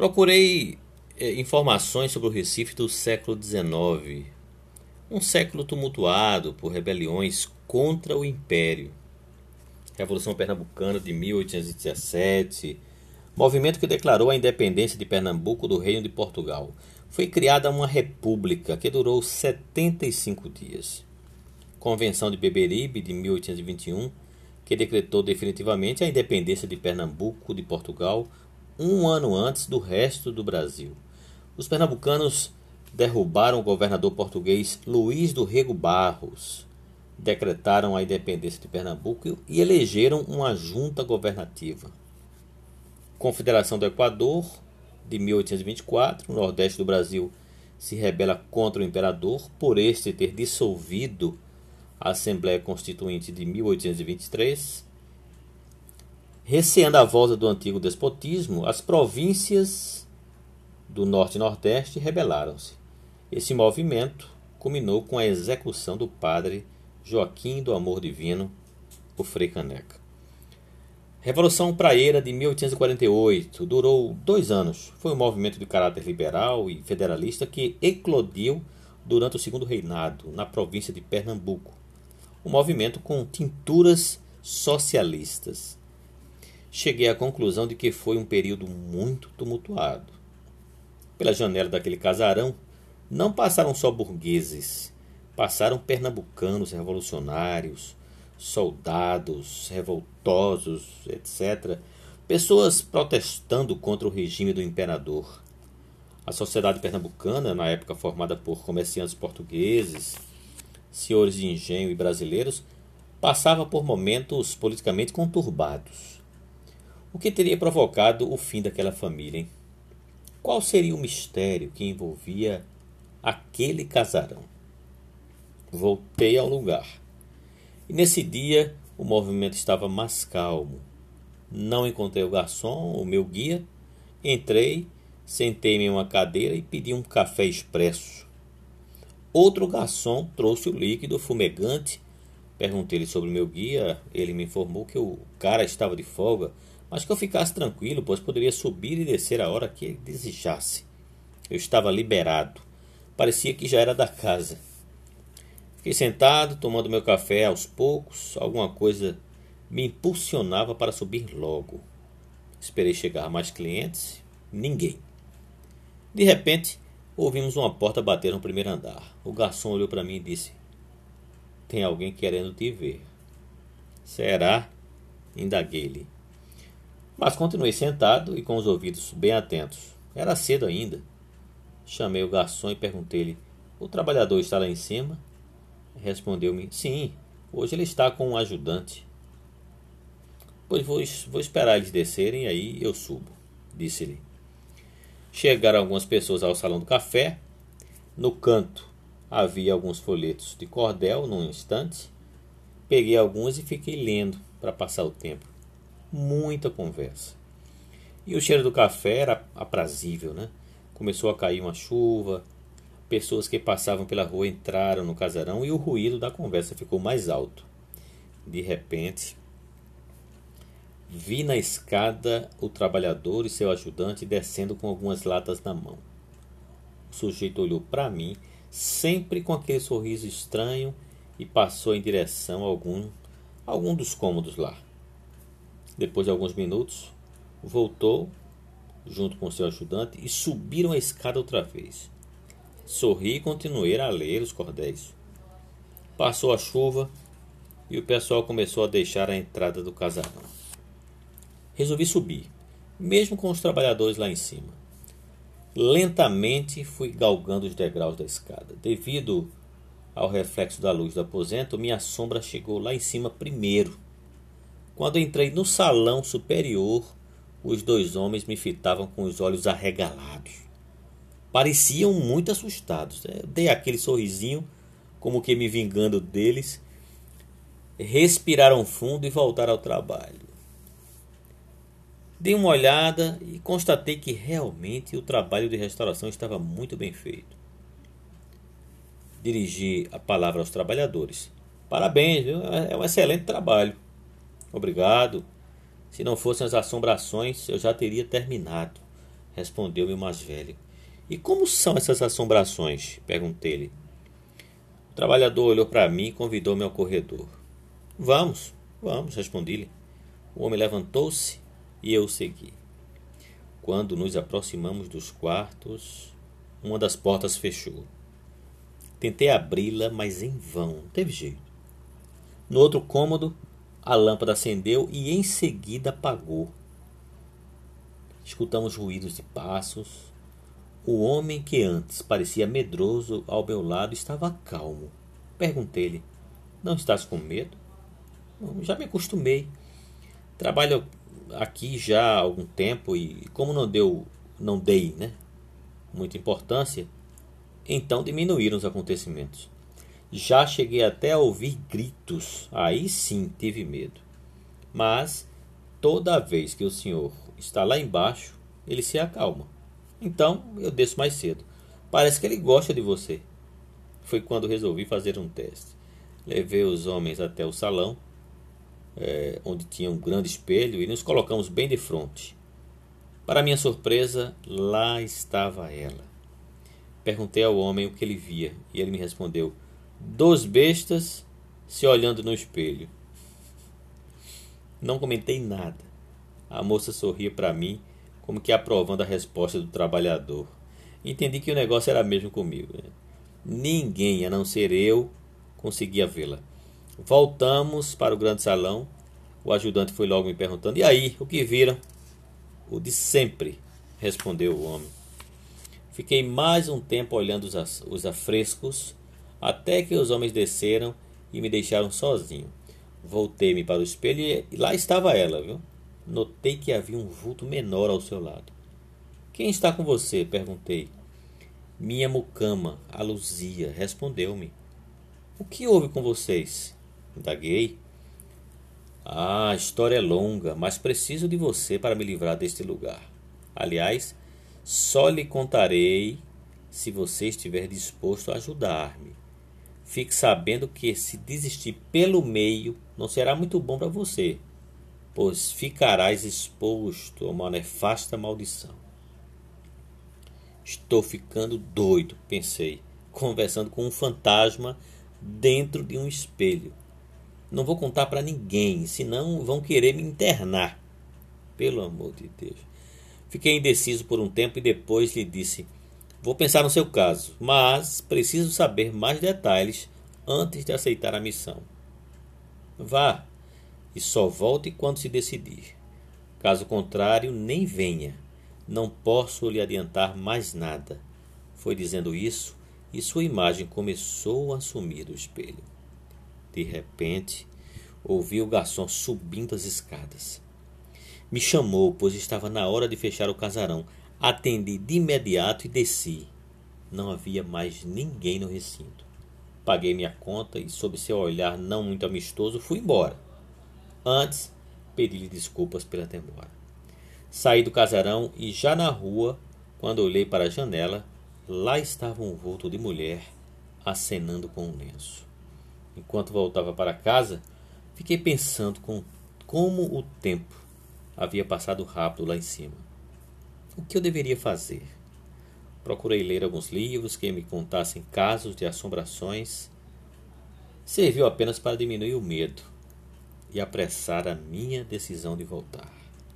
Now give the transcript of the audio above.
Procurei eh, informações sobre o Recife do século XIX, um século tumultuado por rebeliões contra o Império. Revolução Pernambucana de 1817, movimento que declarou a independência de Pernambuco do Reino de Portugal. Foi criada uma república que durou 75 dias. Convenção de Beberibe de 1821, que decretou definitivamente a independência de Pernambuco de Portugal um ano antes do resto do Brasil. Os pernambucanos derrubaram o governador português Luís do Rego Barros, decretaram a independência de Pernambuco e elegeram uma junta governativa. Confederação do Equador, de 1824, o Nordeste do Brasil se rebela contra o imperador por este ter dissolvido a Assembleia Constituinte de 1823. Receando a volta do antigo despotismo, as províncias do Norte e Nordeste rebelaram-se. Esse movimento culminou com a execução do padre Joaquim do Amor Divino, o Frei Caneca. Revolução Praeira de 1848 durou dois anos. Foi um movimento de caráter liberal e federalista que eclodiu durante o segundo reinado, na província de Pernambuco. Um movimento com tinturas socialistas. Cheguei à conclusão de que foi um período muito tumultuado. Pela janela daquele casarão não passaram só burgueses, passaram pernambucanos revolucionários, soldados revoltosos, etc. Pessoas protestando contra o regime do imperador. A sociedade pernambucana, na época formada por comerciantes portugueses, senhores de engenho e brasileiros, passava por momentos politicamente conturbados. O que teria provocado o fim daquela família? Hein? Qual seria o mistério que envolvia aquele casarão? Voltei ao lugar. E nesse dia o movimento estava mais calmo. Não encontrei o garçom, o meu guia. Entrei, sentei-me em uma cadeira e pedi um café expresso. Outro garçom trouxe o líquido fumegante. Perguntei-lhe sobre o meu guia. Ele me informou que o cara estava de folga, mas que eu ficasse tranquilo, pois poderia subir e descer a hora que ele desejasse. Eu estava liberado. Parecia que já era da casa. Fiquei sentado, tomando meu café aos poucos. Alguma coisa me impulsionava para subir logo. Esperei chegar mais clientes. Ninguém. De repente, ouvimos uma porta bater no primeiro andar. O garçom olhou para mim e disse: Tem alguém querendo te ver. Será? Indaguei-lhe. Mas continuei sentado e com os ouvidos bem atentos. Era cedo ainda. Chamei o garçom e perguntei-lhe: O trabalhador está lá em cima? Respondeu-me: Sim, hoje ele está com um ajudante. Pois vou, vou esperar eles descerem, aí eu subo, disse-lhe. Chegaram algumas pessoas ao salão do café. No canto havia alguns folhetos de cordel num instante. Peguei alguns e fiquei lendo para passar o tempo. Muita conversa. E o cheiro do café era aprazível, né? Começou a cair uma chuva, Pessoas que passavam pela rua entraram no casarão e o ruído da conversa ficou mais alto. De repente, vi na escada o trabalhador e seu ajudante descendo com algumas latas na mão. O sujeito olhou para mim, sempre com aquele sorriso estranho, e passou em direção a algum, algum dos cômodos lá. Depois de alguns minutos, voltou junto com seu ajudante e subiram a escada outra vez. Sorri e continuei a ler os cordéis. Passou a chuva e o pessoal começou a deixar a entrada do casarão. Resolvi subir, mesmo com os trabalhadores lá em cima. Lentamente fui galgando os degraus da escada. Devido ao reflexo da luz do aposento, minha sombra chegou lá em cima primeiro. Quando entrei no salão superior, os dois homens me fitavam com os olhos arregalados pareciam muito assustados. Eu dei aquele sorrisinho, como que me vingando deles. Respiraram fundo e voltaram ao trabalho. Dei uma olhada e constatei que realmente o trabalho de restauração estava muito bem feito. Dirigi a palavra aos trabalhadores. Parabéns, viu? é um excelente trabalho. Obrigado. Se não fossem as assombrações, eu já teria terminado. respondeu-me o mais velho. E como são essas assombrações? perguntei-lhe. O trabalhador olhou para mim e convidou-me ao corredor. Vamos, vamos, respondi-lhe. O homem levantou-se e eu o segui. Quando nos aproximamos dos quartos, uma das portas fechou. Tentei abri-la, mas em vão, não teve jeito. No outro cômodo, a lâmpada acendeu e em seguida apagou. Escutamos ruídos de passos, o homem que antes parecia medroso ao meu lado estava calmo. Perguntei-lhe: Não estás com medo? Já me acostumei. Trabalho aqui já há algum tempo e como não deu, não dei, né, muita importância, então diminuíram os acontecimentos. Já cheguei até a ouvir gritos. Aí sim tive medo. Mas toda vez que o senhor está lá embaixo, ele se acalma. Então eu desço mais cedo. Parece que ele gosta de você. Foi quando resolvi fazer um teste. Levei os homens até o salão, é, onde tinha um grande espelho, e nos colocamos bem de frente. Para minha surpresa, lá estava ela. Perguntei ao homem o que ele via, e ele me respondeu: Dois bestas se olhando no espelho. Não comentei nada. A moça sorria para mim como que aprovando a resposta do trabalhador. Entendi que o negócio era mesmo comigo. Né? Ninguém, a não ser eu, conseguia vê-la. Voltamos para o grande salão. O ajudante foi logo me perguntando: E aí, o que viram? O de sempre, respondeu o homem. Fiquei mais um tempo olhando os, os afrescos, até que os homens desceram e me deixaram sozinho. Voltei-me para o espelho e lá estava ela, viu? Notei que havia um vulto menor ao seu lado. Quem está com você? perguntei. Minha mucama, a Luzia, respondeu-me. O que houve com vocês? Indaguei. Ah, a história é longa, mas preciso de você para me livrar deste lugar. Aliás, só lhe contarei se você estiver disposto a ajudar-me. Fique sabendo que se desistir pelo meio não será muito bom para você pois ficarás exposto a uma nefasta maldição. Estou ficando doido, pensei, conversando com um fantasma dentro de um espelho. Não vou contar para ninguém, senão vão querer me internar. Pelo amor de Deus. Fiquei indeciso por um tempo e depois lhe disse: Vou pensar no seu caso, mas preciso saber mais detalhes antes de aceitar a missão. Vá, e só volte quando se decidir. Caso contrário, nem venha. Não posso lhe adiantar mais nada. Foi dizendo isso e sua imagem começou a sumir do espelho. De repente, ouvi o garçom subindo as escadas. Me chamou, pois estava na hora de fechar o casarão. Atendi de imediato e desci. Não havia mais ninguém no recinto. Paguei minha conta e, sob seu olhar não muito amistoso, fui embora. Antes, pedi-lhe desculpas pela demora. Saí do casarão e já na rua, quando olhei para a janela, lá estava um vulto de mulher acenando com um lenço. Enquanto voltava para casa, fiquei pensando com como o tempo havia passado rápido lá em cima. O que eu deveria fazer? Procurei ler alguns livros que me contassem casos de assombrações. Serviu apenas para diminuir o medo e apressar a minha decisão de voltar.